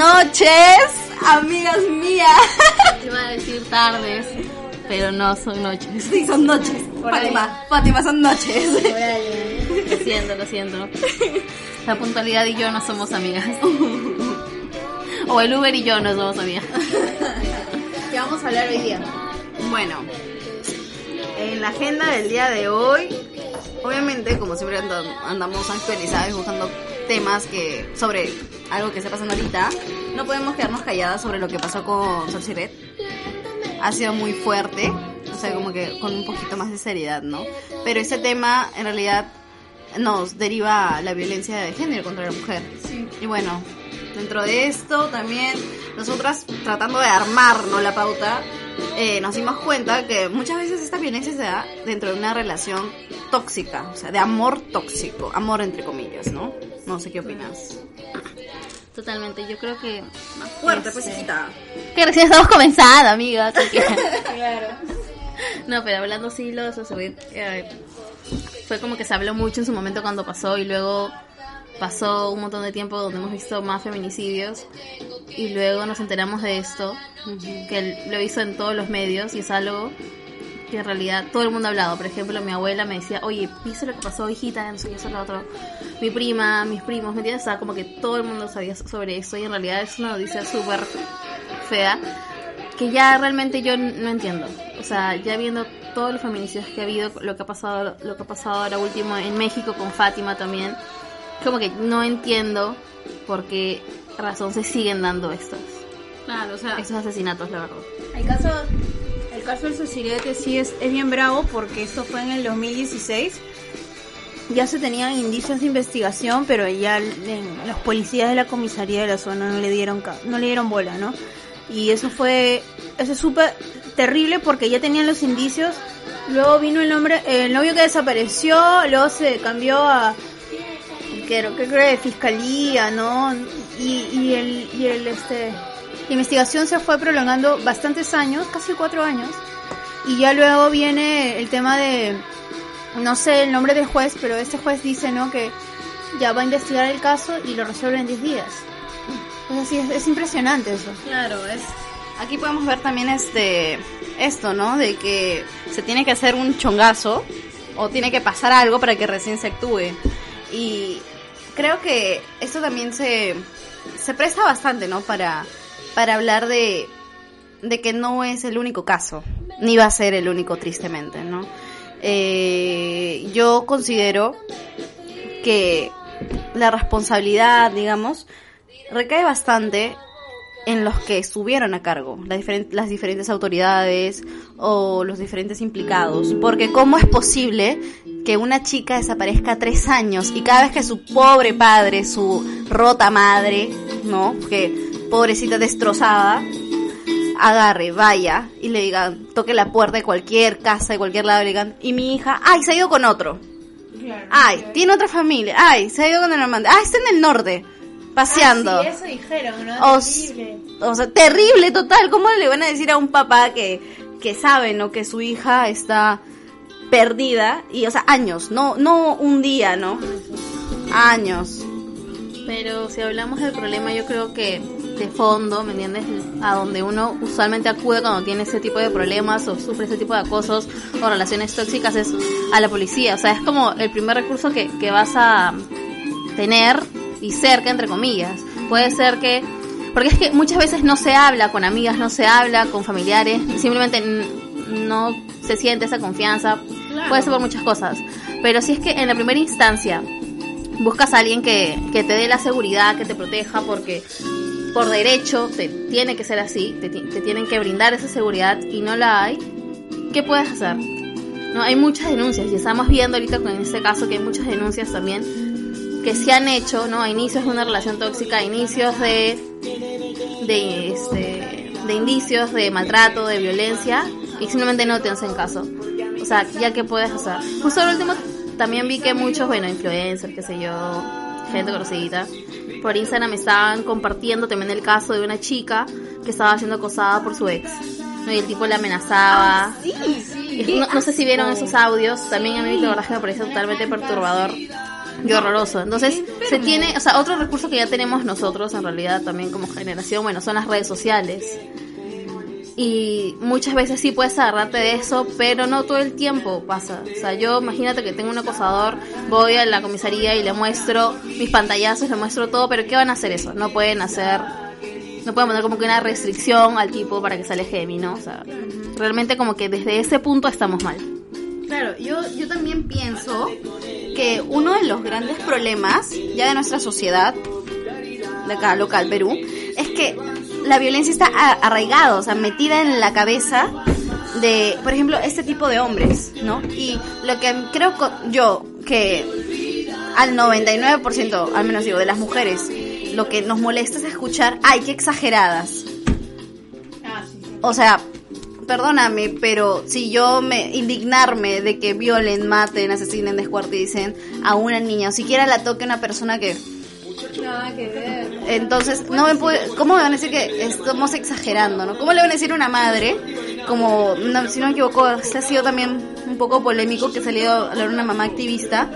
Noches, amigas mías. Iba a decir tardes, pero no son noches. Sí, son noches. Fátima, Fátima, son noches. Lo siento, lo siento. La puntualidad y yo no somos amigas. O el Uber y yo no somos amigas. ¿Qué vamos a hablar hoy día? Bueno, en la agenda del día de hoy, obviamente, como siempre andamos actualizados buscando temas que sobre algo que está pasando ahorita, no podemos quedarnos calladas sobre lo que pasó con Sol Siret. Ha sido muy fuerte, o sea, como que con un poquito más de seriedad, ¿no? Pero ese tema, en realidad, nos deriva la violencia de género contra la mujer. Y bueno, dentro de esto también nosotras tratando de armarnos la pauta, eh, nos dimos cuenta que muchas veces esta violencia se da dentro de una relación tóxica, o sea, de amor tóxico, amor entre comillas, ¿no? No sé qué opinas. Totalmente, yo creo que... Fuerte, pues hijita. Que recién estamos comenzando, amigas. así que- No, pero hablando sí, lo de Sosubit, eh, fue como que se habló mucho en su momento cuando pasó y luego pasó un montón de tiempo donde hemos visto más feminicidios y luego nos enteramos de esto, que él lo hizo en todos los medios y es algo que en realidad todo el mundo ha hablado. Por ejemplo, mi abuela me decía, oye, ¿viste lo que pasó, hijita? No sé qué, eso, lo otro. Mi prima, mis primos, ¿me entiendes? O sea, como que todo el mundo sabía sobre eso y en realidad es una noticia súper fea que ya realmente yo no entiendo. O sea, ya viendo todos los feminicidios que ha habido, lo que ha pasado, lo que ha pasado ahora último en México con Fátima también, como que no entiendo por qué razón se siguen dando estos, Claro, o sea, estos asesinatos, la verdad. El caso, el caso del Socirete sí es, es bien bravo porque esto fue en el 2016. Ya se tenían indicios de investigación, pero ya en- los policías de la comisaría de la zona no le dieron no le dieron bola, ¿no? Y eso fue eso es súper terrible porque ya tenían los indicios. Luego vino el nombre el novio que desapareció, luego se cambió a creo que creo de fiscalía, ¿no? Y, y el y el este la investigación se fue prolongando bastantes años, casi cuatro años, y ya luego viene el tema de, no sé el nombre del juez, pero este juez dice, ¿no? Que ya va a investigar el caso y lo resuelve en 10 días. Es así, es, es impresionante eso. Claro, es. Aquí podemos ver también este esto, ¿no? De que se tiene que hacer un chongazo o tiene que pasar algo para que recién se actúe. Y creo que esto también se, se presta bastante, ¿no? Para, para hablar de, de que no es el único caso, ni va a ser el único, tristemente, ¿no? Eh, yo considero que la responsabilidad, digamos, recae bastante en los que estuvieron a cargo, las, diferen- las diferentes autoridades o los diferentes implicados. Porque ¿cómo es posible que una chica desaparezca tres años y cada vez que su pobre padre, su rota madre, ¿no? Que pobrecita destrozada, agarre, vaya y le digan, toque la puerta de cualquier casa, de cualquier lado, y le digan, y mi hija, ay, se ha ido con otro. Ay, tiene otra familia. Ay, se ha ido con el amante. Ay, está en el norte, paseando. Ah, sí, eso dijeron, ¿no? O, s- o sea, terrible total. ¿Cómo le van a decir a un papá que, que sabe, ¿no? Que su hija está perdida. Y, o sea, años, no, no un día, ¿no? Años. Pero si hablamos del problema, yo creo que de fondo, ¿me entiendes? A donde uno usualmente acude cuando tiene ese tipo de problemas o sufre ese tipo de acosos o relaciones tóxicas es a la policía. O sea, es como el primer recurso que, que vas a tener y cerca, entre comillas. Puede ser que... Porque es que muchas veces no se habla con amigas, no se habla con familiares, simplemente no se siente esa confianza Puede ser por muchas cosas. Pero si es que en la primera instancia buscas a alguien que, que te dé la seguridad, que te proteja, porque por derecho te tiene que ser así, te, tienen que brindar esa seguridad y no la hay, ¿qué puedes hacer? No, hay muchas denuncias y estamos viendo ahorita con este caso que hay muchas denuncias también que se han hecho, ¿no? A inicios de una relación tóxica, a inicios de de este de indicios de maltrato, de violencia y simplemente no te hacen caso. O sea, ya qué puedes hacer. Justo al último también vi que muchos, bueno, influencers, qué sé yo, gente conocida, por Instagram estaban compartiendo también el caso de una chica que estaba siendo acosada por su ex. Y el tipo la amenazaba. Ah, sí, sí. No, sé si vieron esos audios. También a mí la verdad que me totalmente perturbador y horroroso. Entonces, se tiene, o sea, otro recurso que ya tenemos nosotros en realidad también como generación, bueno, son las redes sociales y muchas veces sí puedes agarrarte de eso, pero no todo el tiempo pasa. O sea, yo imagínate que tengo un acosador, voy a la comisaría y le muestro mis pantallazos, le muestro todo, pero ¿qué van a hacer eso? No pueden hacer, no pueden poner como que una restricción al tipo para que se aleje ¿no? O sea, realmente como que desde ese punto estamos mal. Claro, yo, yo también pienso que uno de los grandes problemas ya de nuestra sociedad, de acá local, Perú, es que la violencia está arraigada, o sea, metida en la cabeza de, por ejemplo, este tipo de hombres, ¿no? Y lo que creo yo que al 99%, al menos digo, de las mujeres, lo que nos molesta es escuchar, ay, qué exageradas. Ah, o sea, perdóname, pero si yo me indignarme de que violen, maten, asesinen, descuarticen a una niña, o siquiera la toque una persona que Entonces, no me puede, ¿cómo me van a decir que estamos exagerando, no? ¿Cómo le van a decir a una madre, como, si no me equivoco, este ha sido también un poco polémico que salió a hablar una mamá activista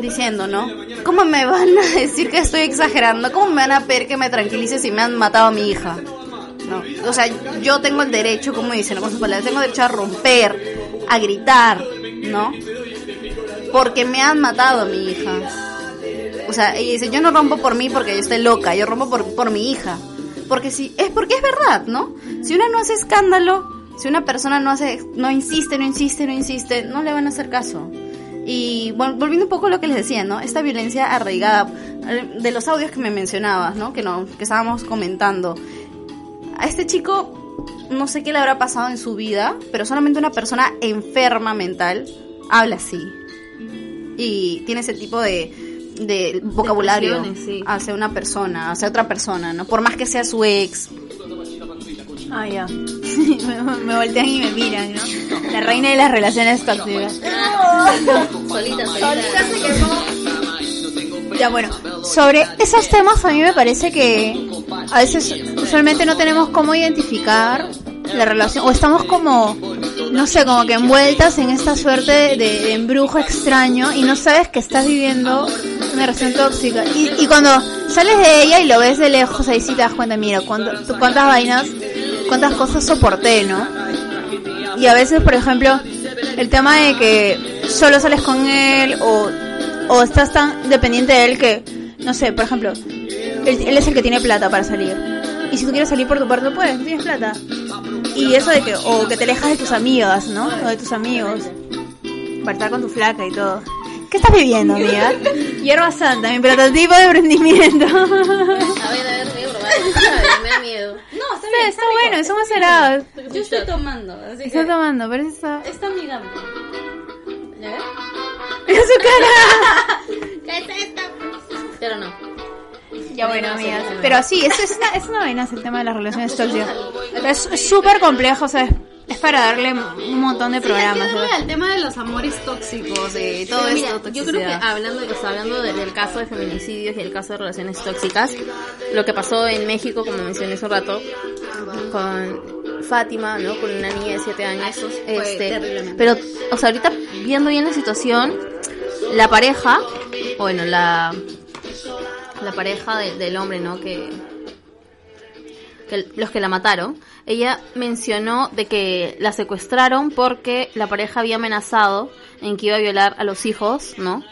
diciendo, ¿no? ¿Cómo me van a decir que estoy exagerando? ¿Cómo me van a pedir que me tranquilice si me han matado a mi hija? No, o sea, yo tengo el derecho, como dicen, con sus palabras, tengo derecho a romper, a gritar, ¿no? Porque me han matado a mi hija. O sea, ella dice, yo no rompo por mí porque yo estoy loca, yo rompo por, por mi hija. Porque si, es porque es verdad, ¿no? Si una no hace escándalo, si una persona no hace, no insiste, no insiste, no insiste, no le van a hacer caso. Y bueno, volviendo un poco a lo que les decía, ¿no? Esta violencia arraigada, eh, de los audios que me mencionabas, ¿no? Que, no, que estábamos comentando. A este chico, no sé qué le habrá pasado en su vida, pero solamente una persona enferma mental habla así. Y tiene ese tipo de, de vocabulario hacia una persona, hacia otra persona, ¿no? Por más que sea su ex. Ah, ya. me, voltean y me miran, ¿no? La reina de las relaciones tóxicas. solita, solita. Ya, bueno, sobre esos temas a mí me parece que a veces usualmente no tenemos cómo identificar la relación, o estamos como, no sé, como que envueltas en esta suerte de, embrujo extraño y no sabes que estás viviendo una tóxica. Y, y cuando sales de ella y lo ves de lejos, ahí sí te das cuenta, mira, cuántas vainas, cuántas cosas soporté, ¿no? Y a veces, por ejemplo, el tema de que solo sales con él o, o estás tan dependiente de él que, no sé, por ejemplo, él, es el que tiene plata para salir. Y si tú quieres salir por tu parte, puedes, tienes plata. Y eso de que, o que te alejas de tus amigas, ¿no? O de tus amigos. Para estar con tu flaca y todo. ¿Qué estás viviendo, amiga? Hierba Santa, mi prototipo de emprendimiento. A ver, a ver, voy a probar. Me da miedo. No, está bien. Está, bueno, está somos cerados. Yo estoy tomando, así Estoy tomando, pero está... Está amigable. ¿Ya ves? ¡Es su cara! ¿Qué es esto? Pero no. Ya bueno, amigas. Pero sí, eso es una, es una vaina el tema de las relaciones tóxicas. Es súper complejo, o sea, es para darle un montón de programas. Sí, el tema de los amores tóxicos, de todo esto. yo creo que hablando, hablando del caso de feminicidios y el caso de relaciones tóxicas, lo que pasó en México, como mencioné hace un rato, con Fátima, ¿no? Con una niña de 7 años. Este, pero, o sea, ahorita viendo bien la situación, la pareja, bueno, la la pareja del hombre, ¿no? Que, los que la mataron, ella mencionó de que la secuestraron porque la pareja había amenazado en que iba a violar a los hijos, ¿no?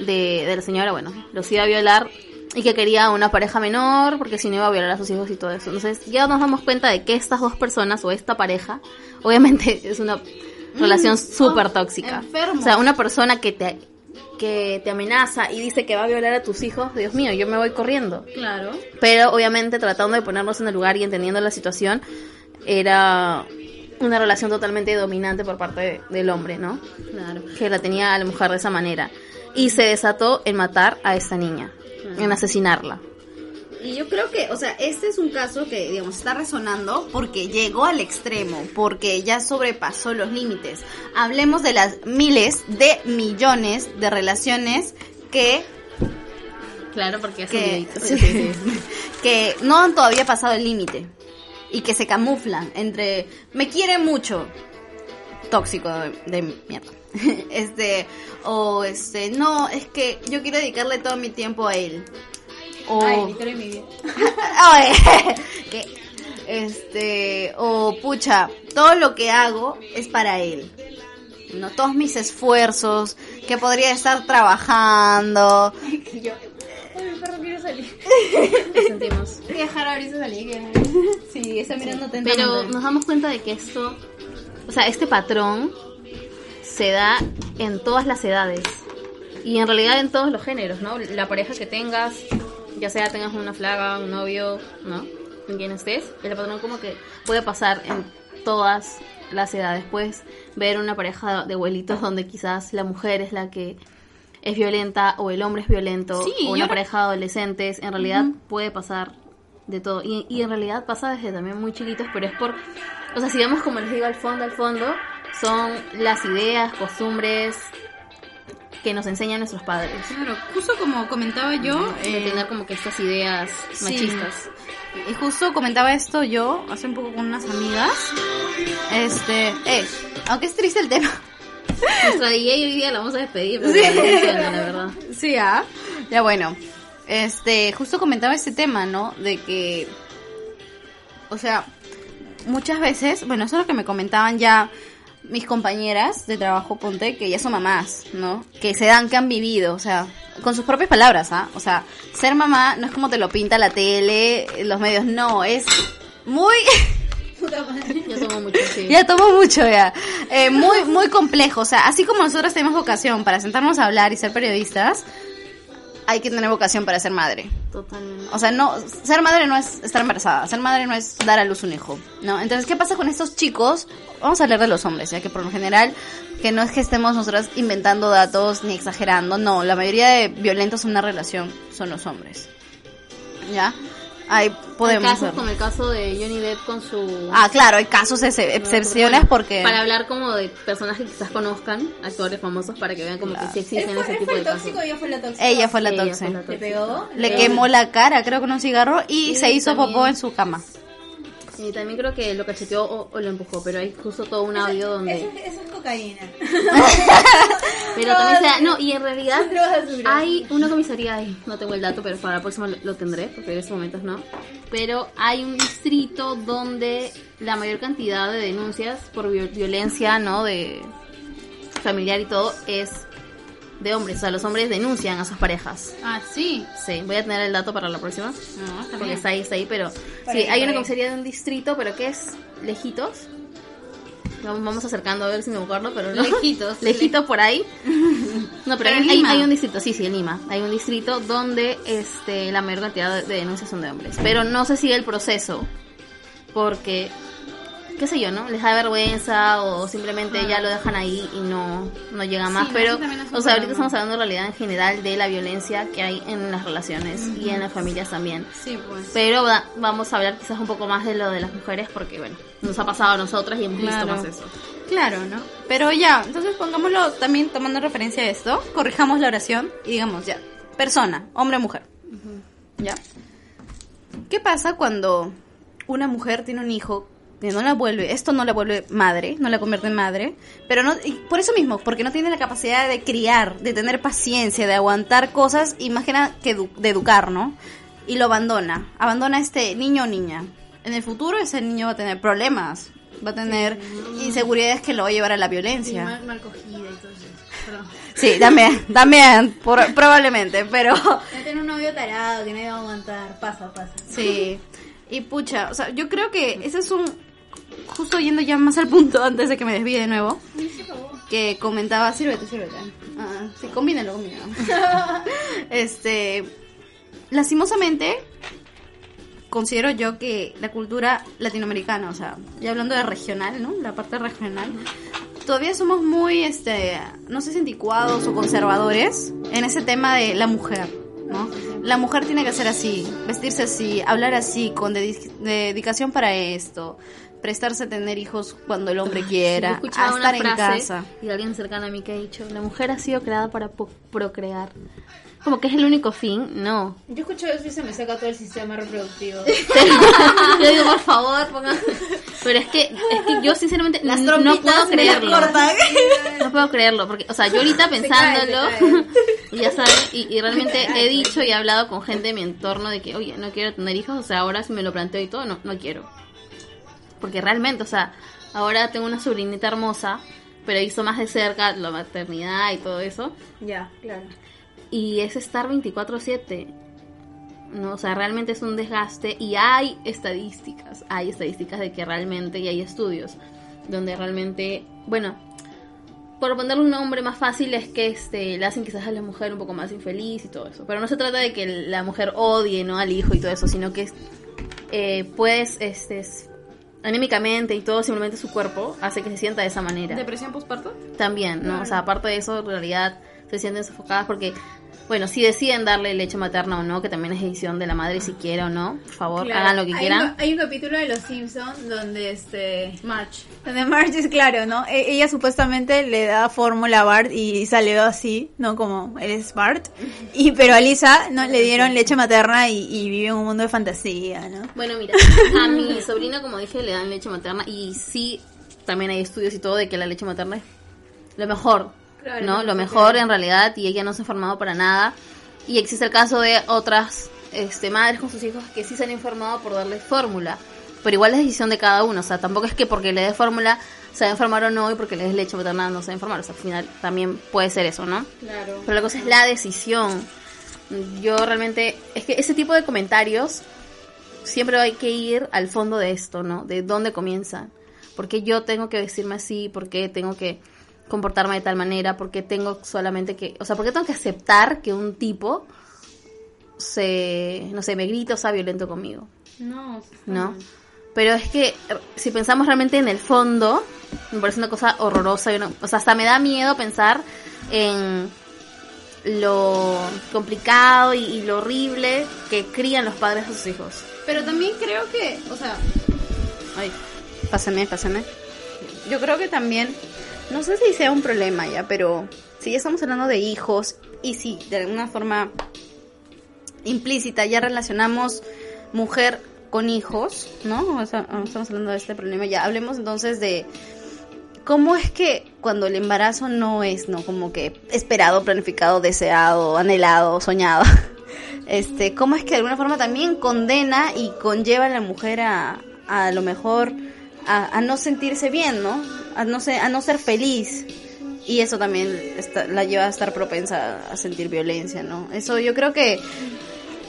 De, de la señora, bueno, los iba a violar y que quería una pareja menor porque si no iba a violar a sus hijos y todo eso. Entonces ya nos damos cuenta de que estas dos personas o esta pareja, obviamente es una relación Mm, súper tóxica. enfermo. O sea, una persona que te que te amenaza y dice que va a violar a tus hijos, Dios mío, yo me voy corriendo. Claro. Pero obviamente tratando de ponernos en el lugar y entendiendo la situación, era una relación totalmente dominante por parte de- del hombre, ¿no? Claro. Que la tenía a la mujer de esa manera. Y se desató en matar a esta niña, en asesinarla. Y yo creo que, o sea, este es un caso que, digamos, está resonando porque llegó al extremo, porque ya sobrepasó los límites. Hablemos de las miles de millones de relaciones que, Claro, porque que, que no han todavía pasado el límite y que se camuflan entre me quiere mucho, tóxico de, de mierda. Este, o este, no, es que yo quiero dedicarle todo mi tiempo a él. O, Ay, mi vida. Este, o pucha, todo lo que hago es para él. No, todos mis esfuerzos, que podría estar trabajando. Yo. Ay, mi perro quiere salir. Lo sentimos. Voy a dejar ahorita salir. que- Sí, está mirando Pero nos damos cuenta de que esto, o sea, este patrón se da en todas las edades y en realidad en todos los géneros, ¿no? La pareja que tengas, ya sea tengas una flaga, un novio, ¿no? En quien estés, el patrón como que puede pasar en todas las edades. Puedes ver una pareja de abuelitos donde quizás la mujer es la que es violenta o el hombre es violento Sí, o una pareja de adolescentes, en realidad puede pasar de todo. Y, y en realidad pasa desde también muy chiquitos, pero es por, o sea, si vemos como les digo al fondo, al fondo, son las ideas, costumbres que nos enseñan nuestros padres. Claro, justo como comentaba yo, De eh, tener como que estas ideas sí. machistas. y justo comentaba esto yo hace un poco con unas amigas. Este, eh, aunque es triste el tema. Nuestra DJ hoy día la vamos a despedir porque funciona, la verdad. Sí, ah. Ya bueno. Este, justo comentaba este tema, ¿no? De que o sea, muchas veces, bueno, eso es lo que me comentaban ya mis compañeras de trabajo, ponte, que ya son mamás, ¿no? Que se dan, que han vivido, o sea, con sus propias palabras, ¿ah? O sea, ser mamá no es como te lo pinta la tele, los medios, no, es muy... Yo tomo mucho, sí. Ya tomo mucho ya. Eh, muy, muy complejo. O sea, así como nosotros tenemos vocación para sentarnos a hablar y ser periodistas, hay que tener vocación para ser madre. Totalmente. O sea, no, ser madre no es estar embarazada, ser madre no es dar a luz un hijo, ¿no? Entonces, ¿qué pasa con estos chicos? Vamos a hablar de los hombres, ya que por lo general, que no es que estemos nosotras inventando datos ni exagerando, no, la mayoría de violentos en una relación son los hombres. ¿Ya? Ahí podemos Casos ver. como el caso de Johnny Depp con su... Ah, claro, hay casos, ex- excepciones Bueno, porque... Para hablar como de personas que quizás conozcan, actores famosos, para que vean como que sí ¿Él existen fue, ese él tipo fue de el casos. tóxico o ella fue la tóxica? Ella fue la Ella fue la ¿Le tóxica. pegó? Le quemó la cara, creo, con un cigarro y Y se hizo también- popó en su cama. Y también creo que lo cacheteó o, o lo empujó, pero hay justo todo un audio Eso, donde... es- eso es cocaína. Pero también se da... No, y en realidad hay una comisaría, ay, no tengo el dato, pero para la próxima lo, lo tendré, porque en estos momentos no. Pero hay un distrito donde la mayor cantidad de denuncias por viol- violencia, ¿no? De familiar y todo, es de hombres. O sea, los hombres denuncian a sus parejas. Ah, sí. Sí, voy a tener el dato para la próxima. No, está Porque bien. está ahí, está ahí, pero... Sí, ahí, hay una ahí. comisaría de un distrito, pero que es lejitos. Vamos vamos acercando a ver si me acuerdo, pero no. Lejitos. Lejitos por ahí. No, pero, Pero hay, hay- un distrito, sí, sí, en Lima. Hay un distrito donde este la mayor cantidad de, de denuncias son de hombres. Pero no se sigue el proceso. Porque, qué sé yo, ¿no? Les da vergüenza o simplemente ya lo dejan ahí y no, no llega más. pero, o sea, ahorita estamos hablando en realidad en general de la violencia que hay en las relaciones y en las familias también. Sí, pues. Pero va- vamos a hablar quizás un poco más de lo de las mujeres porque, bueno, nos ha pasado a nosotras y hemos Claro. visto más eso. Claro, ¿no? Pero ya, entonces pongámoslo también tomando referencia a esto, corrijamos la oración y digamos ya, persona, hombre o mujer. ¿Ya? ¿Qué pasa cuando una mujer tiene un hijo no la vuelve, esto no la vuelve madre, no la convierte en madre, pero no, y por eso mismo, porque no tiene la capacidad de criar, de tener paciencia, de aguantar cosas y más que nada que edu- de educar, ¿no? Y lo abandona, abandona a este niño o niña. En el futuro ese niño va a tener problemas, va a tener inseguridades que lo va a llevar a la violencia. mal, mal cogida y todo eso. Perdón. Sí, también, también, por- probablemente, pero Va a tener un novio tarado que no iba a aguantar. Pasa, pasa. sí. Y pucha, o sea, yo creo que ese es un justo yendo ya más al punto antes de que me desvíe de nuevo, que comentaba, sírvete, sírvete. Ah, sí, combínalo, combínalo. este, lastimosamente, considero yo que la cultura latinoamericana, o sea, ya hablando de regional, ¿no? La parte regional, todavía somos muy, este, no sé si anticuados o conservadores en ese tema de la mujer, ¿no? La mujer tiene que ser así, vestirse así, hablar así, con dedicación para esto, prestarse a tener hijos cuando el hombre quiera, a estar en casa. Y alguien cercano a mí que ha dicho, la mujer ha sido creada para procrear como que es el único fin, no. Yo escucho eso y se me saca todo el sistema reproductivo. yo digo, por favor, pongan... Pero es que, es que yo sinceramente no puedo creerlo. No puedo creerlo, porque, o sea, yo ahorita pensándolo, ya sabes, y, realmente he dicho y he hablado con gente de mi entorno de que, oye, no quiero tener hijos, o sea, ahora si me lo planteo y todo, no, no quiero. Porque realmente, o sea, ahora tengo una sobrinita hermosa, pero he visto más de cerca la maternidad y todo eso. Ya, claro y es estar 24/7. ¿no? O sea, realmente es un desgaste y hay estadísticas, hay estadísticas de que realmente, y hay estudios, donde realmente, bueno, por ponerle un nombre más fácil es que este, le hacen quizás a la mujer un poco más infeliz y todo eso. Pero no se trata de que la mujer odie ¿no? al hijo y todo eso, sino que eh, pues este, anímicamente y todo, simplemente su cuerpo hace que se sienta de esa manera. ¿Depresión postparto? También, ¿no? O sea, aparte de eso, en realidad se sienten sofocadas porque bueno, si deciden darle leche materna o no, que también es decisión de la madre si quiere o no, por favor, hagan lo que quieran. hay un capítulo de Los Simpsons donde este March, donde March es claro, ¿no? E, ella supuestamente le da fórmula a Bart y salió así, ¿no? Como él es Bart. Y pero a Lisa no le dieron leche materna y, vive en un mundo de fantasía, ¿no? Bueno, mira, a mi sobrino, como dije, le dan leche materna y sí, también hay estudios y todo de que la leche materna es lo mejor ¿no? Lo mejor en realidad y ella no se ha formado para nada. Y existe el caso de otras este, madres con sus hijos que sí se han informado por darle fórmula. Pero igual es decisión de cada uno. O sea, tampoco es que porque le dé fórmula se va a informar o no y porque le des leche materna no se va a informar. O sea, al final también puede ser eso, ¿no? Claro. Pero la cosa es la decisión. Yo realmente, es que ese tipo de comentarios siempre hay que ir al fondo de esto, ¿no? De dónde comienza. Porque yo tengo que vestirme así, porque tengo que comportarme de tal manera, porque tengo solamente que, o sea, porque tengo que aceptar que un tipo se, no sé, me grita o sea violento conmigo. No, no. Pero es que si pensamos realmente en el fondo, me parece una cosa horrorosa. o sea, hasta me da miedo pensar en lo complicado y, y, lo horrible que crían los padres a sus hijos. Pero también creo que, o sea, ay, pásame, pásame. Yo creo que también no sé si sea un problema ya, pero si ya estamos hablando de hijos y si de alguna forma implícita ya relacionamos mujer con hijos, ¿no? estamos hablando de este problema, ya hablemos entonces de cómo es que cuando el embarazo no es, ¿no? Como que esperado, planificado, deseado, anhelado, soñado. Este, cómo es que de alguna forma también condena y conlleva a la mujer a, a, lo mejor a, no sentirse bien, ¿no? A no, ser, a no ser feliz. Y eso también la lleva a estar propensa a sentir violencia, ¿no? Eso yo creo que,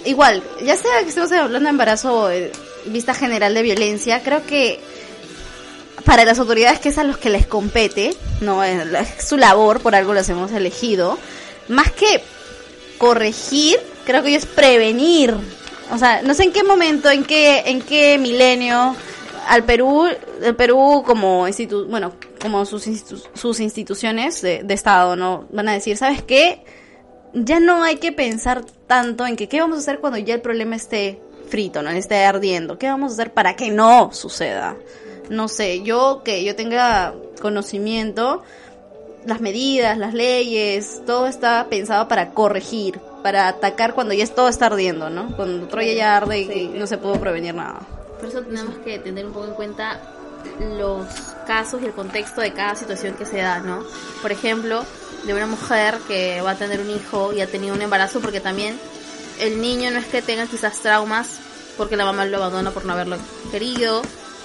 igual, ya sea que estemos hablando de embarazo eh, vista general de violencia, creo que para las autoridades que es a los que les compete, no es su labor, por algo las hemos elegido, más que corregir, creo que es prevenir. O sea, no sé en qué momento, en qué, en qué milenio al Perú, el Perú como institu bueno, como sus, sus instituciones de, Estado, ¿no? Van a decir, ¿sabes qué? Ya no hay que pensar tanto en que qué vamos a hacer cuando ya el problema esté frito, ¿no? Esté ardiendo. ¿Qué vamos a hacer para que no suceda? No sé, yo que yo tenga conocimiento, las medidas, las leyes, todo está pensado para corregir, para atacar cuando ya todo está ardiendo, ¿no? Cuando Troya ya arde y no se pudo prevenir nada. Por eso tenemos que tener un poco en cuenta los casos y el contexto de cada situación que se da, ¿no? Por ejemplo, de una mujer que va a tener un hijo y ha tenido un embarazo porque también el niño no es que tenga quizás traumas porque la mamá lo abandona por no haberlo querido,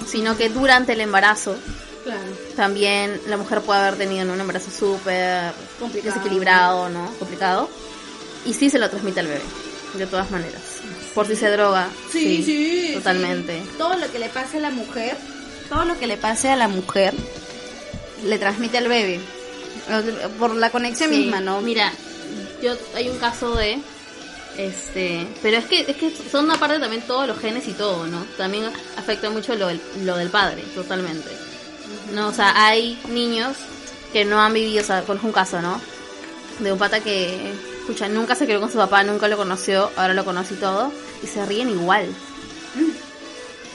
sino que durante el embarazo también la mujer puede haber tenido un embarazo súper desequilibrado, ¿no? Complicado. Y sí se lo transmite al bebé, de todas maneras por si se droga. Sí, sí. Totalmente. Todo lo que le pasa a la mujer todo lo que le pase a la mujer le transmite al bebé. Por la conexión misma, ¿no? Mira, yo hay un caso de este, pero es que es que son una parte también todos los genes y todo, ¿no? También afecta mucho lo del, lo del padre, totalmente. No, o sea, hay niños que no han vivido, o sea, un caso, ¿no? De un pata que, escucha, nunca se crió con su papá, nunca lo conoció, ahora lo conoce y todo, y se ríen igual.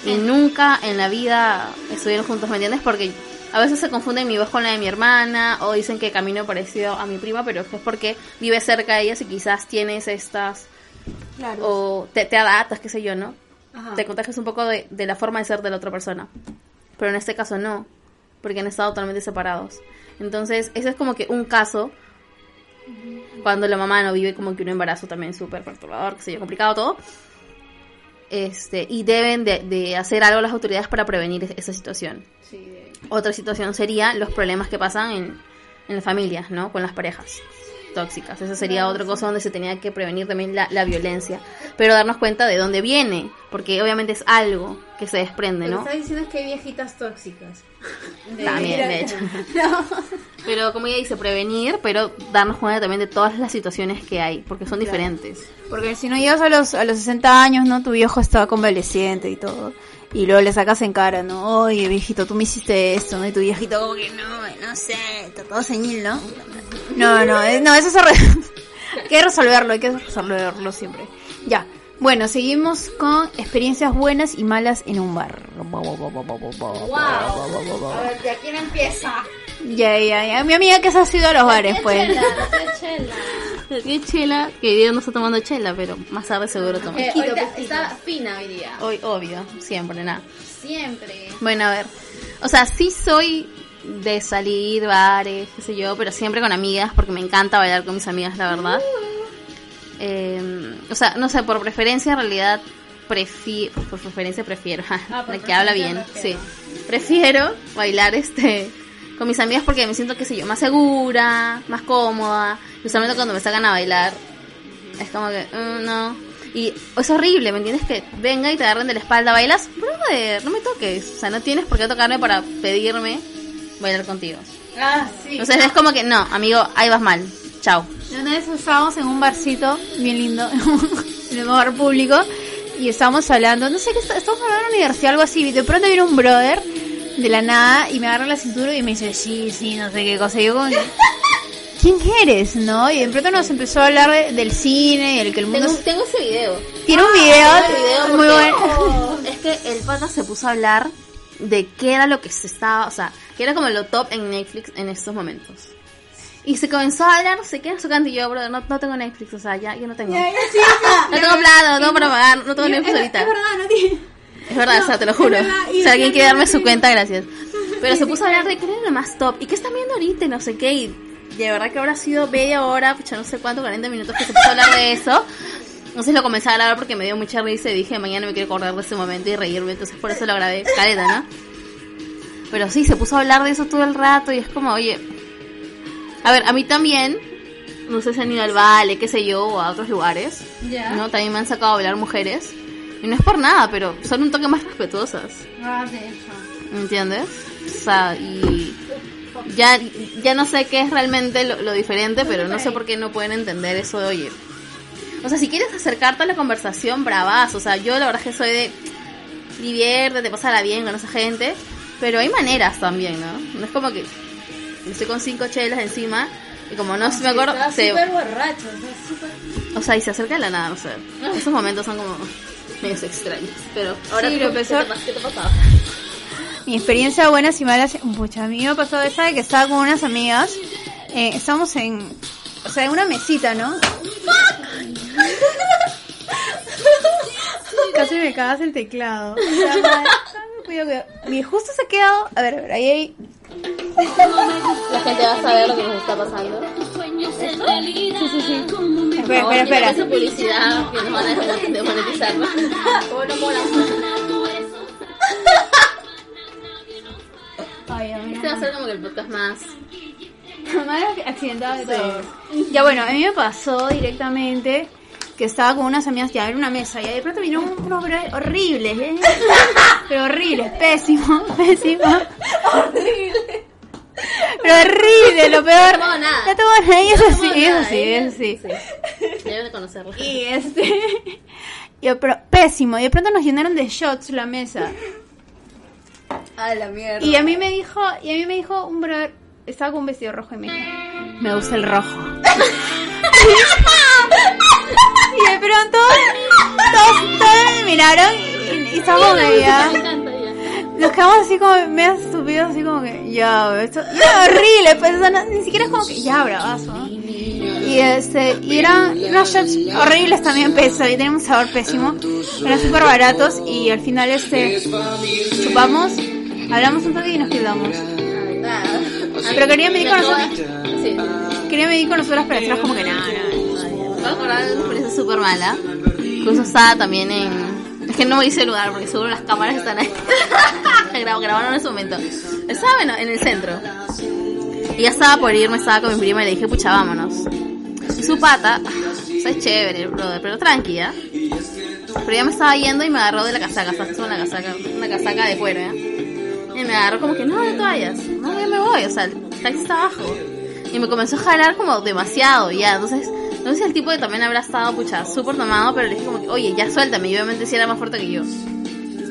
Y nunca en la vida estuvieron juntos, ¿me entiendes? Porque a veces se confunden mi voz con la de mi hermana o dicen que camino parecido a mi prima, pero es porque vive cerca de ellas y quizás tienes estas... O te, te adaptas, qué sé yo, ¿no? Te contagias un poco de, de la forma de ser de la otra persona. Pero en este caso no, porque han estado totalmente separados. Entonces, ese es como que un caso cuando la mamá no vive como que un embarazo también súper perturbador, que se yo, complicado todo. Este, y deben de, de hacer algo las autoridades para prevenir es- esa situación. Otra situación sería los problemas que pasan en, en las familias, ¿no? Con las parejas tóxicas. Esa sería otra cosa donde se tenía que prevenir también la, la violencia. Pero darnos cuenta de dónde viene, porque obviamente es algo que se desprende, Lo ¿no? que está diciendo es que hay viejitas tóxicas. También, de hecho. Pero como ella dice, prevenir, pero darnos cuenta también de todas las situaciones que hay, porque son diferentes. Porque si no llegas a los, a los 60 años, ¿no? Tu viejo estaba convaleciente y todo. Y luego le sacas en cara, ¿no? Oye, viejito, tú me hiciste esto, ¿no? Y tu viejito como que no, no sé, está todo señil, ¿no? No, no, eh, no, eso se re... hay que resolverlo, hay que resolverlo siempre. Ya. Bueno, seguimos con experiencias buenas y malas en un bar. A ver, ¿de quién empieza? Ya, ya, ya. Mi amiga que se ha ido a los bares, pues. La tía Chela, que hoy día no está tomando chela, pero más tarde seguro toma. Eh, está fina hoy día. Hoy, obvio, siempre, nada. Siempre. Bueno, a ver. O sea, sí soy de salir, bares, qué sé yo, pero siempre con amigas, porque me encanta bailar con mis amigas, la verdad. Eh, o sea, no sé, por preferencia en realidad prefiero, por preferencia prefiero, la que habla bien, sí. Prefiero bailar este con mis amigas porque me siento, qué sé yo, más segura, más cómoda. Y usualmente cuando me sacan a bailar, es como que, mm, no. Y es horrible, ¿me entiendes? Que venga y te agarren de la espalda, bailas, brother, no me toques. O sea, no tienes por qué tocarme para pedirme bailar contigo. Ah, sí. Entonces es como que, no, amigo, ahí vas mal. Chao. Una vez estábamos en un barcito bien lindo, en un bar público, y estábamos hablando, no sé qué, está- estábamos hablando de la universidad, algo así, y de pronto viene un brother de la nada y me agarra la cintura y me dice, sí, sí, no sé qué cosa. Y yo que, ¿quién eres? ¿No? Y de pronto nos empezó a hablar de- del cine y el que el mundo... Tengo, es- tengo ese video. Tiene un video, video muy bueno. Es que el pata se puso a hablar de qué era lo que se estaba, o sea, que era como lo top en Netflix en estos momentos. Y se comenzó a hablar, no sé qué, cuánto, y yo, bro, no, no tengo Netflix, o sea, ya, yo no tengo. no tengo plata, no tengo para pagar, no tengo Netflix ahorita. Es verdad, no tiene... Es verdad, o sea, te lo juro. Si alguien quiere darme su cuenta, gracias. Pero se puso a hablar de qué era lo más top y qué están viendo ahorita no sé qué. Y de verdad que habrá sido media hora, pucha, no sé cuánto, 40 minutos que se puso a hablar de eso. Entonces lo comencé a grabar porque me dio mucha risa y dije, mañana me quiero acordar de ese momento y reírme. Entonces por eso lo grabé, careta, ¿no? Pero sí, se puso a hablar de eso todo el rato y es como, oye. A ver, a mí también, no sé si han ido al Vale, qué sé yo, o a otros lugares. Ya. ¿no? También me han sacado a bailar mujeres. Y no es por nada, pero son un toque más respetuosas. Ah, de hecho. ¿Me entiendes? O sea, y ya, ya no sé qué es realmente lo, lo diferente, pero no sé por qué no pueden entender eso de oye. O sea, si quieres acercarte a la conversación, bravas. O sea, yo la verdad es que soy de diviértete, pasarla bien con esa gente. Pero hay maneras también, ¿no? No es como que estoy con cinco chelas encima y como no se me acuerdo, Está se, súper borracho, o sea, súper... o sea, y se acerca de la nada, no sé. Esos momentos son como medios extraños. Pero ahora Sí, lo ¿qué, empezó- te, pas- ¿qué te pasaba? Mi experiencia buenas y malas, pucha, a mí me pasó esa de que estaba con unas amigas, eh, estábamos en, o sea, en una mesita, ¿no? Casi me cagas el teclado. Cuidado, justo se ha quedado, a ver, a ver, ahí hay, La gente va a saber lo que nos está pasando. Espera, espera, espera. Esa publicidad que nos van a Este va a ser como que el podcast más... más accidentado de todo. Ya bueno, a mí me pasó directamente que estaba con unas amigas ya en una mesa y de pronto vino un hombre horrible, ¿eh? pero horrible, pésimo, pésimo. horrible. Pero horrible, lo peor. No nada. No tomó nada, y eso No sí, tomó eso sí, ¿eh? eso sí. Deben de conocerlo. Y este. Y, pero pésimo, y de pronto nos llenaron de shots la mesa. A la mierda. Y a mí me dijo, y a mí me dijo un brother, estaba con un vestido rojo y me dijo, me gusta el rojo. y de pronto todos, todos me miraron y, y estábamos como que Nos quedamos así como medio estúpidos, así como que ya, esto era horrible, pues o sea, no- ni siquiera es como que ya bravazo. Y este, y eran unos shots horribles también, pesados, y tenían un sabor pésimo, eran súper baratos y al final este, chupamos, hablamos un toque y nos quedamos. Pero querían venir con nosotros, Sí. querían venir con nosotros, pero nosotros como que nada, nada. Una experiencia súper mala. Incluso estaba también en. Es que no hice el lugar porque seguro las cámaras están ahí. Grab- Grabaron en ese momento. Estaba bueno, en el centro. Y ya estaba por irme, estaba con mi prima y le dije, pucha, vámonos. Y su pata, es chévere, brother, pero tranquila. Pero ya me estaba yendo y me agarró de la casaca, casaca, una casaca de cuero, ¿ya? Y me agarró como que, no, te vayas. No, ya me voy, o sea, el taxi está abajo. Y me comenzó a jalar como demasiado, ya. Entonces, no sé si el tipo de también habrá estado, pucha, súper tomado, pero le dije como que, oye, ya suéltame. Y obviamente sí era más fuerte que yo.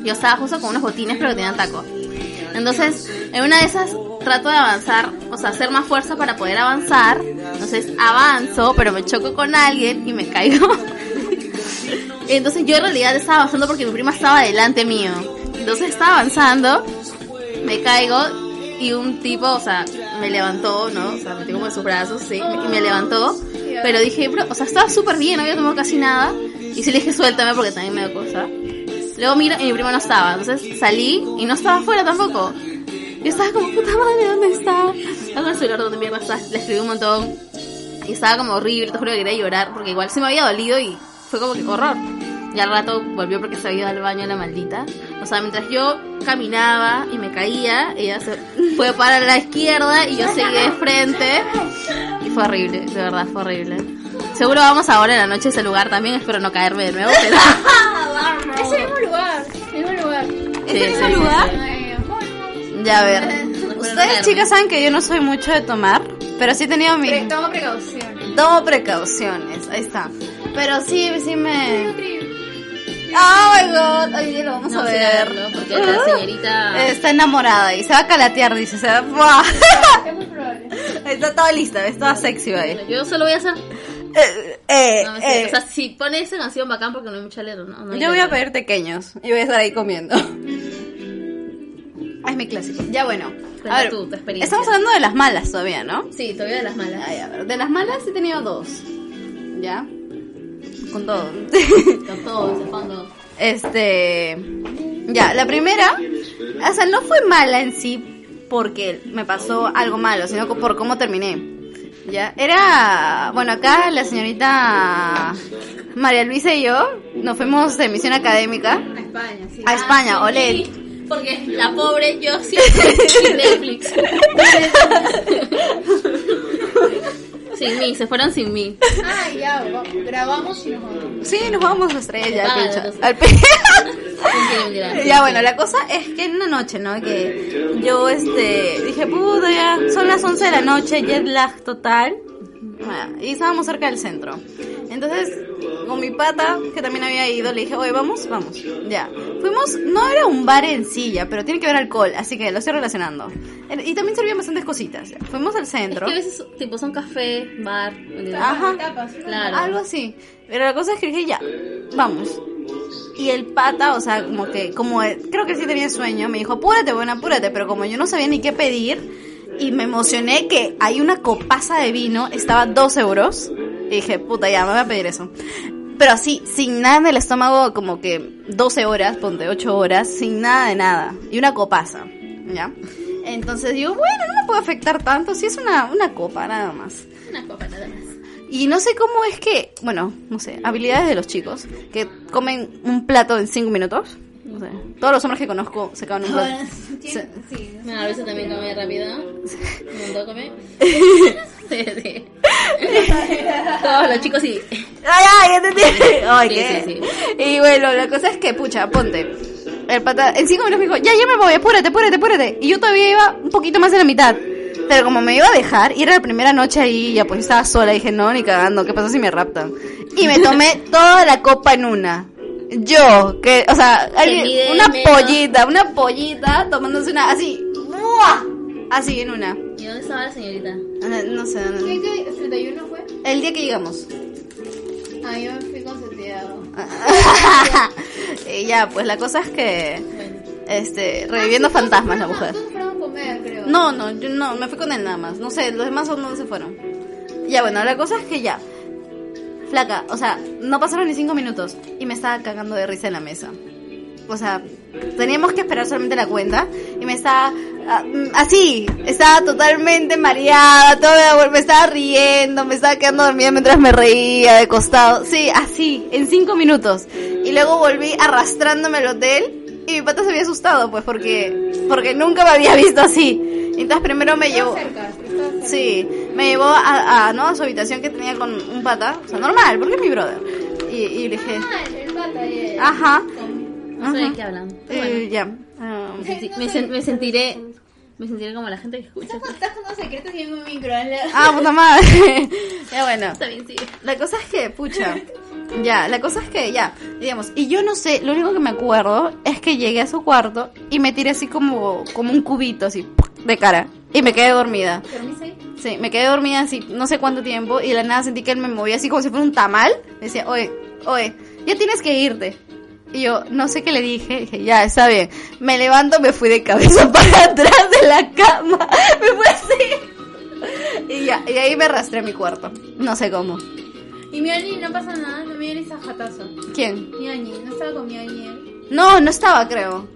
Yo estaba justo con unos botines, pero que tenían taco. Entonces, en una de esas trato de avanzar, o sea, hacer más fuerza para poder avanzar. Entonces, avanzo, pero me choco con alguien y me caigo. Entonces, yo en realidad estaba avanzando porque mi prima estaba delante mío. Entonces, estaba avanzando, me caigo y un tipo, o sea, me levantó, ¿no? O sea, me tengo como en sus brazos, sí, y me levantó. Pero dije, bro, o sea, estaba súper bien, no había tomado casi nada. Y sí le dije, suéltame porque también me da cosa. Luego miro y mi prima no estaba. Entonces salí y no estaba afuera tampoco. Yo estaba como, puta madre, ¿dónde está? Con el celular donde mierda está. Le escribí un montón. Y estaba como horrible, te juro que quería llorar porque igual se me había dolido y fue como que horror. Y al rato volvió porque se había ido al baño la maldita. O sea, mientras yo caminaba y me caía, ella se fue para la izquierda y yo seguí de frente. Y fue horrible, de verdad, fue horrible. Seguro vamos ahora en la noche a ese lugar también, espero no caerme de nuevo. Pero... Es el mismo lugar, el mismo lugar. Sí, ¿Es el mismo sí, sí, lugar? sí. Ya, a ver. Ustedes, chicas, saben que yo no soy mucho de tomar, pero sí he tenido mi... Pre- toma precauciones. Tomo precauciones, ahí está. Pero sí, sí me... Oh my god, hoy día lo vamos No, a ver. a verlo, porque la señorita... Está enamorada y se va a calatear, dice. Se va... Es muy probable. Está toda lista, está toda sexy ahí. Yo solo voy a hacer... Eh, eh, No, eh. O sea, si pone esa canción bacán porque no hay mucha letra, ¿no? Yo voy a pedir pequeños y voy a estar ahí comiendo. Ah, Es mi clásico. Ya bueno. A ver, tú, tu experiencia. estamos hablando de las malas todavía, ¿no? Sí, todavía de las malas. Ay, a ver, de las malas he tenido dos. ¿Ya? Con todo. Con todo, ese fondo. Este. Ya, la primera. O sea, no fue mala en sí porque me pasó algo malo, sino por cómo terminé. Ya, era. Bueno, acá la señorita María Luisa y yo nos fuimos de misión académica A España, sí. a España, Ah, olé. sí, Porque la pobre yo siempre Netflix. sin mí, se fueron sin mí. Ah, ya, grabamos y nos vamos. Sí, nos vamos a estrellar Ah, al pincho. Al pincho. Ya bueno, la cosa es que en una noche, ¿no? Que yo este dije, puta, ya son las 11 de la noche, jet lag total. Ah, Y estábamos cerca del centro. Entonces, con mi pata, que también había ido, le dije, oye, vamos, vamos. Ya. Fuimos, no era un bar en silla, pero tiene que ver alcohol, así que lo estoy relacionando. Y también servían bastantes cositas. Fuimos al Es centro. que a veces, tipo, son café, bar. Ajá. Claro. Algo así. Pero la cosa es que dije, ya, vamos. Y el pata, o sea, como que, como eh, creo que sí tenía sueño, me dijo, apúrate, bueno, apúrate. Pero como yo no sabía ni qué pedir, y me emocioné que hay una copaza de vino, estaba dos euros. Y dije, puta, ya, me voy a pedir eso. Pero así, sin nada en el estómago, como que 12 horas, ponte 8 horas, sin nada de nada. Y una copaza, ¿ya? Entonces digo, bueno, no me puede afectar tanto, si es una, una copa, nada más. Una copa nada más. Y no sé cómo es que, bueno, no sé, habilidades de los chicos que comen un plato en cinco minutos. No sé, todos los hombres que conozco se acaban un plato. Se- Sí. A veces también come rápido. Un montón come. Sí, sí. Todos los chicos y... Ay, ay, entendí. Ay, Sí, ¿qué? sí. Y bueno, la cosa es que, pucha, ponte. El pata, en cinco minutos me dijo, ya, ya me voy, apúrate, apúrate, apúrate. Y yo todavía iba un poquito más de la mitad. Pero como me iba a dejar, y era la primera noche ahí, ya pues estaba sola, dije, no, ni cagando, ¿qué pasa si me raptan? Y me tomé toda la copa en una. Yo, que, o sea, mide una pollita, una pollita tomándose una, así, ¡mua! así en una. ¿Y dónde estaba la señorita? No sé, no- ¿Qué, qué? ¿31 fue? el día que llegamos. Ah, yo me fui con Santiago. y ya, pues la cosa es que, este, reviviendo fantasmas la mujer. Todos fueron a comer, creo. No, no, yo no, me fui con él nada más. No sé, los demás son dónde se fueron. Ya, bueno, la cosa es que ya. Flaca, o sea, no pasaron ni cinco minutos y me estaba cagando de risa en la mesa. O sea, teníamos que esperar solamente la cuenta y me estaba mm, así, estaba totalmente mareada, todo me estaba riendo, me estaba quedando dormida mientras me reía de costado. Sí, así, en cinco minutos. Y luego volví arrastrándome al hotel y mi pata se había asustado, pues, porque, porque nunca me había visto así. Entonces primero me llevó... Cerca. Sí, me llevó a, a, ¿no? a su habitación que tenía con un pata, o sea, normal, porque es mi brother. Y, y le dije, Ah, ajá, No sé de qué hablan. eh, Bueno, ya. ah, me, senti- me sen- me sentiré... Me sentiré como la gente que escucha. Estás con los secretos y en un micro. ¿eh? ah, puta madre. ya bueno. Está bien, sí. La cosa es que, pucha. Ya, la cosa es que, ya, digamos, y yo no sé, lo único que me acuerdo es que llegué a su cuarto y me tiré así como, como un cubito, así, de cara, y me quedé dormida. ¿Dormís ahí? Sí, me quedé dormida así, no sé cuánto tiempo, y de la nada sentí que él me movía así como si fuera un tamal. Me decía, oye, oye, ya tienes que irte. Y yo, no sé qué le dije, dije, ya, está bien. Me levanto, me fui de cabeza para atrás de la cama. Me fui así. Y ya, y ahí me arrastré a mi cuarto. No sé cómo. Y mi Ani no pasa nada, me dio esa jatazo. ¿Quién? Mi Ani, no estaba con mi Ani él. No, no estaba, creo.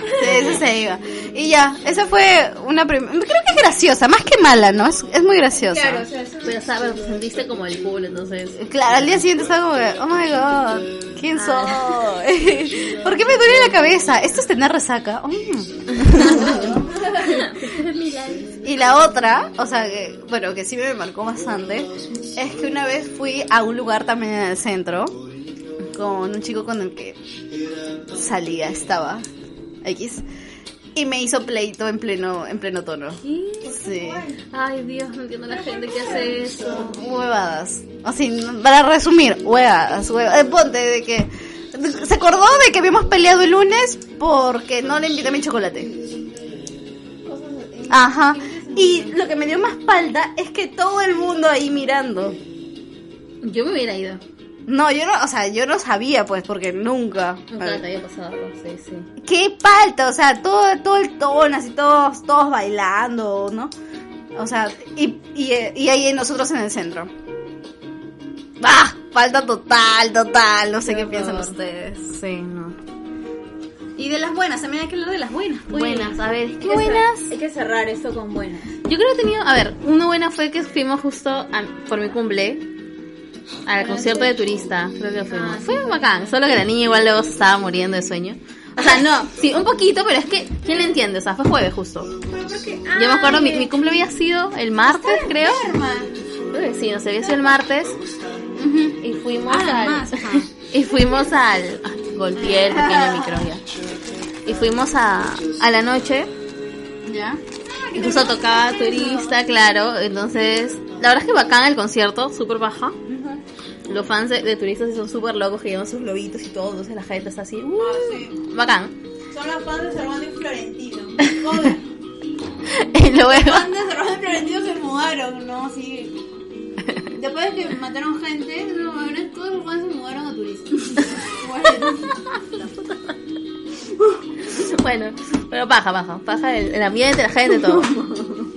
Sí, ese se iba. Y ya, esa fue una prim- Creo que es graciosa, más que mala, ¿no? Es, es muy graciosa. Claro, o sea, eso Pero, ¿sabes? Te sentiste como el culo, entonces... Claro, al día siguiente estaba como, que, oh my god, ¿quién Ah. soy? ¿Por qué me duele la cabeza? ¿Esto es tener resaca? Mm. y la otra, o sea, que, bueno, que sí me marcó bastante, es que una vez fui a un lugar también en el centro con un chico con el que salía, estaba X, y me hizo pleito en pleno, en pleno tono. Sí. Ay, Dios, no entiendo la gente que hace eso. Huevadas. Así, para resumir, huevadas. huevadas. Eh, ponte de que. Se acordó de que habíamos peleado el lunes porque no le invité mi chocolate. Ajá. Y lo que me dio más falta es que todo el mundo ahí mirando. Yo me hubiera ido. No, yo no, o sea, yo no sabía pues porque nunca. Nunca te había pasado sí, sí. qué falta, o sea, todo, todo el tono, así todos, todos bailando, ¿no? O sea, y, y, y ahí nosotros en el centro. ¡Ah! Falta total, total, no sé qué, Qué piensan ustedes. Sí, no. Y de las buenas, también hay que hablar de las buenas. pues. Buenas, a ver, ¿qué que buenas? Hay que cerrar esto con buenas. Yo creo que he tenido, a ver, una buena fue que fuimos justo a- por mi cumple al concierto de turista, creo que fuimos. Fue bacán, solo que la niña igual luego se estaba muriendo de sueño. O sea, no, sí, un poquito, pero es que, ¿quién le entiende? O sea, fue jueves justo. Yo me acuerdo, mi, mi cumple había sido el martes, creo. Que sí, no sé, había sido el martes. Y fuimos Ah, al... y fuimos al... ay, golpeé el pequeño micro ya. Y fuimos a, a la noche ¿Ya? justo tocaba turista, claro. Entonces, la verdad es que bacán el concierto, súper baja. Los fans de, de turistas son súper locos que llevan sus globitos y todo. Entonces la gente está así, uh, bacán. Son las fans de Cervando y Florentino. Y luego, fans de Cervando y Florentino se mudaron, ¿no? Sí. Después de que mataron gente, todos los fans se mudaron a turistas. bueno, pero baja, baja. Baja el, el ambiente, la gente, todo.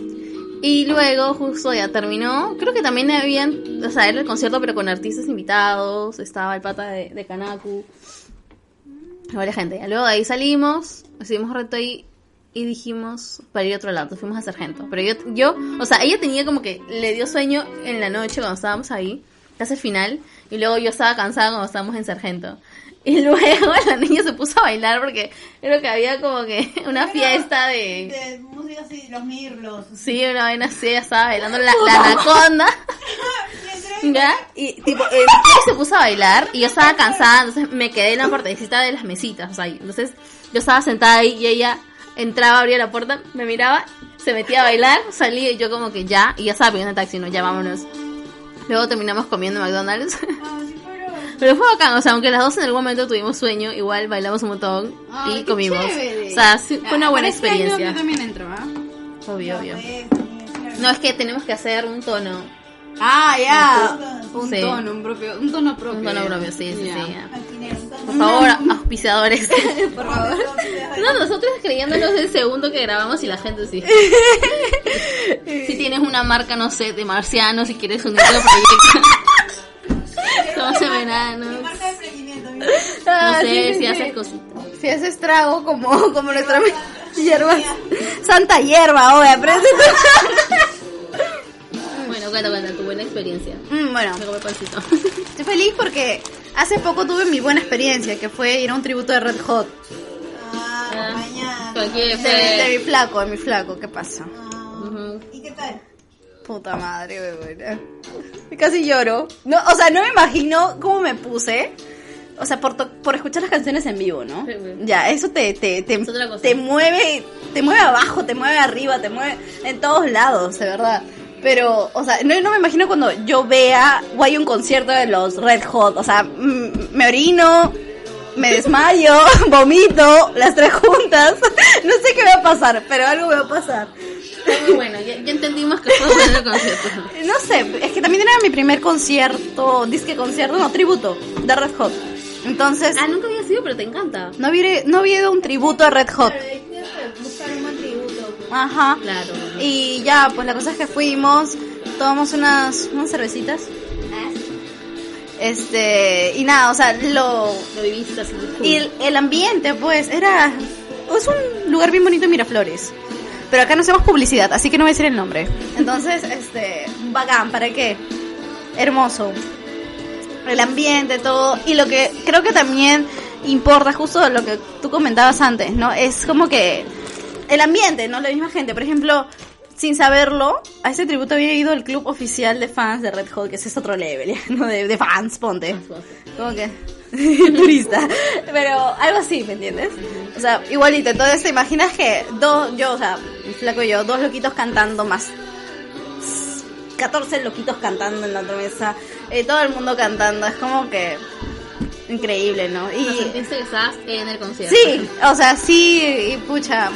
Y luego, justo ya terminó. Creo que también habían, o sea, era el concierto, pero con artistas invitados. Estaba el pata de, Kanaku. Varias gente. Luego de ahí salimos, un rato ahí y dijimos para ir a otro lado. Fuimos a Sargento. Pero yo, yo, o sea, ella tenía como que le dio sueño en la noche cuando estábamos ahí, casi al final. Y luego yo estaba cansada cuando estábamos en Sargento. Y luego la niña se puso a bailar porque creo que había como que una fiesta de... De música así, los mirlos. Sí, una vaina así, ella estaba bailando la, la anaconda. ¿Ya? Y tipo, tío se puso a bailar y yo estaba cansada, entonces me quedé en la puertecita de las mesitas, o sea, entonces yo estaba sentada ahí y ella entraba, abría la puerta, me miraba, se metía a bailar, salía y yo como que ya, y ya estaba pidiendo taxi, no, ya vámonos. Luego terminamos comiendo en McDonald's. Pero fue bacán, o sea, aunque las dos en algún momento tuvimos sueño, igual bailamos un montón Ay, y qué comimos. chévere. O sea, sí, fue una Ah, buena para este año experiencia. Yo también entro, ¿ah? Obvio, obvio. No, es que tenemos que hacer un tono. Ah, ya. Un Sí. tono, un propio, un tono propio. Un tono propio, sí, sí, Ya. sí. Por favor, auspiciadores. Por favor. No, nosotros creyéndonos el segundo que grabamos y la gente sí. si tienes una marca, no sé, de marcianos, si quieres unirte al proyecto. Marca de emprendimiento, mira. No Ah, sé, sí, sí, si sí. haces cositas. Si haces trago como, como nuestra hierba. Santa hierba, obvia, aprende Bueno, cuenta, cuenta, tu buena experiencia. Mm, Bueno, Me pancito. estoy feliz porque hace poco tuve mi buena experiencia, que fue ir a un tributo de Red Hot. Ah, Ah. mañana. ¿Con quién De, de mi flaco, de mi flaco, ¿qué pasa? Ah. ¿Y qué tal? Puta madre, huevona. Casi lloro. No, o sea, no me imagino cómo me puse. O sea, por, por escuchar las canciones en vivo, ¿no? Sí, sí. Ya, eso te, te, te, Es te mueve, te mueve abajo, te mueve arriba, te mueve en todos lados, de verdad. Pero, o sea, no, no me imagino cuando yo vea o hay un concierto de los Red Hot. O sea, me orino, me desmayo, vomito, las tres juntas. No sé qué va a pasar, pero algo va a pasar. Muy bueno, ya, ya entendimos que fue bueno el concierto. No sé, es que también era mi primer concierto, disque concierto, no, tributo de Red Hot. Entonces, Ah, nunca había sido, pero te encanta. no había, no había ido un tributo a Red Hot. Buscar un buen tributo. Ajá. Claro. Y ya, pues la cosa es que fuimos, tomamos unas, unas cervecitas. Este, y nada, o sea, lo... Lo viviste así. Y el, el ambiente, pues, era... Es un lugar bien bonito en Miraflores. Pero acá no hacemos publicidad, así que no voy a decir el nombre. Entonces, este, bacán, ¿para qué? Hermoso. El ambiente, todo. Y lo que creo que también importa, justo lo que tú comentabas antes, ¿no? Es como que el ambiente, ¿no? La misma gente. Por ejemplo, sin saberlo, a ese tributo había ido el club oficial de fans de Red Hot, que es otro level, ¿no? De, de fans, ponte. Como que turista. Pero algo así, ¿me entiendes? O sea, igualito. Entonces, ¿te imaginas que dos, yo, o sea, flaco y yo, dos loquitos cantando más 14 loquitos cantando en la otra mesa, eh, todo el mundo cantando, es como que increíble, ¿no? Y sentiste que estabas en el concierto. sí, o sea, sí, y pucha,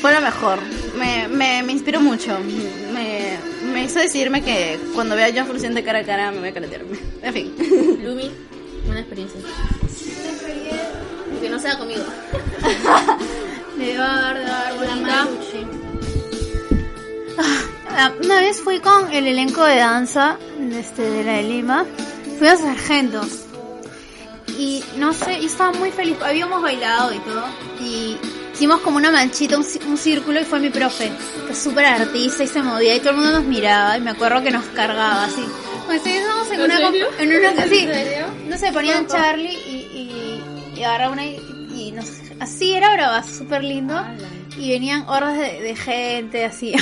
fue lo mejor. Me, me, me inspiró mucho. Me, me hizo decirme que cuando vea John Fruciante cara a cara me voy a caletearme. En fin. Lumi, una experiencia. Que no sea conmigo. De bar, de bar. Ah, Una vez fui con el elenco de danza este, de la de Lima. Fui a Sargento. Y no sé, yo estaba muy feliz. Habíamos bailado y todo. Y hicimos como una manchita, un, un círculo y fue mi profe. Que es súper artista y se movía y todo el mundo nos miraba. Y me acuerdo que nos cargaba así. Pues sí, estábamos en, ¿En una... serio? comp- En una sí. ¿En serio? No sé, ponían Charlie y, y, y agarraba una y, y nos, así era brava, súper lindo. Y venían hordas de, de gente así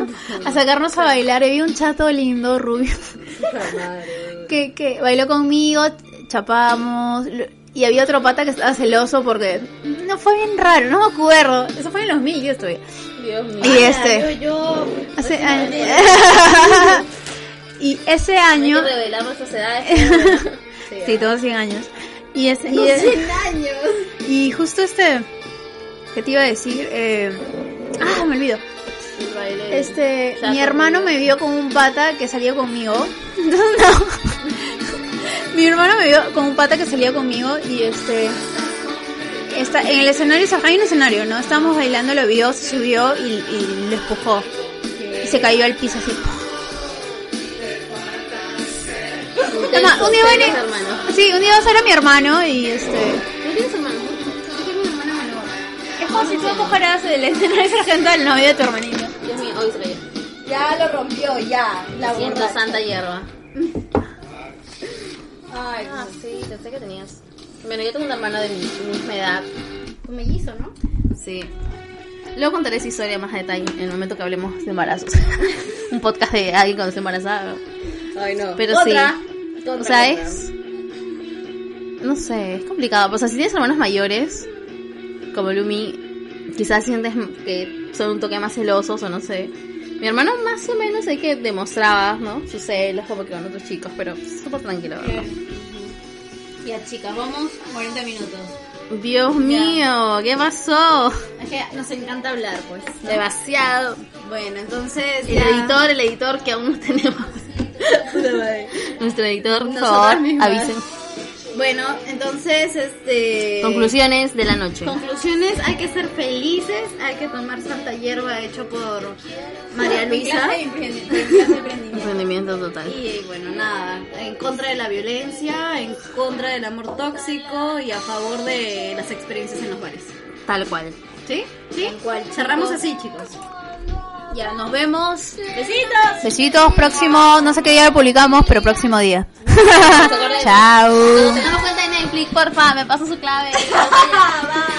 a sacarnos a bailar. Y había un chato lindo, rubio, que, que bailó conmigo, chapamos. Y había otro pata que estaba celoso porque no fue bien raro, no me acuerdo. Eso fue en los mil, yo estoy. Dios mío. Y este, yo, hace años. y ese año, revelar nuestras edades. sí, todos 100 años. Y ese, y ese- Y justo este, ¿qué te iba a decir? Eh, ah, me olvido. Este, mi hermano me vio con un pata que salía conmigo. Entonces, no. Mi hermano me vio con un pata que salía conmigo y este, está, en el escenario, se hay un escenario, ¿no? Estábamos bailando, lo vio, se subió y, y lo empujó. Y se cayó al piso así. Toma, un día hermanos. Sí, un día va a ser a mi hermano y este... ¿No tienes hermanos? Yo tengo un hermano menor. Es como si tú empujaras del escenario sargento al novio de tu hermanito. Dios mío, hoy se cayó. ya lo rompió, ya. La Siento santa hierba. Ay, Ah, sí, pensé que tenías. Bueno, yo tengo una hermana de mi misma edad. Un mellizo, ¿no? Sí. Luego contaré esa historia más a detalle en el momento que hablemos de embarazos. Un podcast de alguien cuando está embarazada. Ay, no. Pero Otra. sí. Otra, O sea, es. No sé, es complicado. O sea, si tienes hermanos mayores, como Lumi, quizás sientes que son un toque más celosos o no sé. Mi hermano más o menos sé que demostraba, ¿no? Sus celos como que con otros chicos, pero súper tranquilo, ¿verdad? Ya, chicas, vamos 40 minutos. Dios mío, ¿qué pasó? Es que nos encanta hablar, pues. ¿no? Demasiado. Bueno, entonces. El ya- editor, el editor que aún no tenemos. Nuestro editor, por favor, avisen. Bueno, entonces, este. Conclusiones de la noche. Conclusiones, hay que ser felices, hay que tomar santa hierba hecho por María Luisa. Emprendimiento total. Y bueno, nada, en contra de la violencia, en contra del amor tóxico y a favor de las experiencias en los bares. Tal cual. ¿Sí? ¿Sí? Tal cual, Cerramos así, chicos. Ya, nos vemos. Besitos. Besitos, próximo, no sé qué día lo publicamos, pero próximo día. Chao. tengamos cuenta de Netflix, porfa, me pasa su clave. Bye.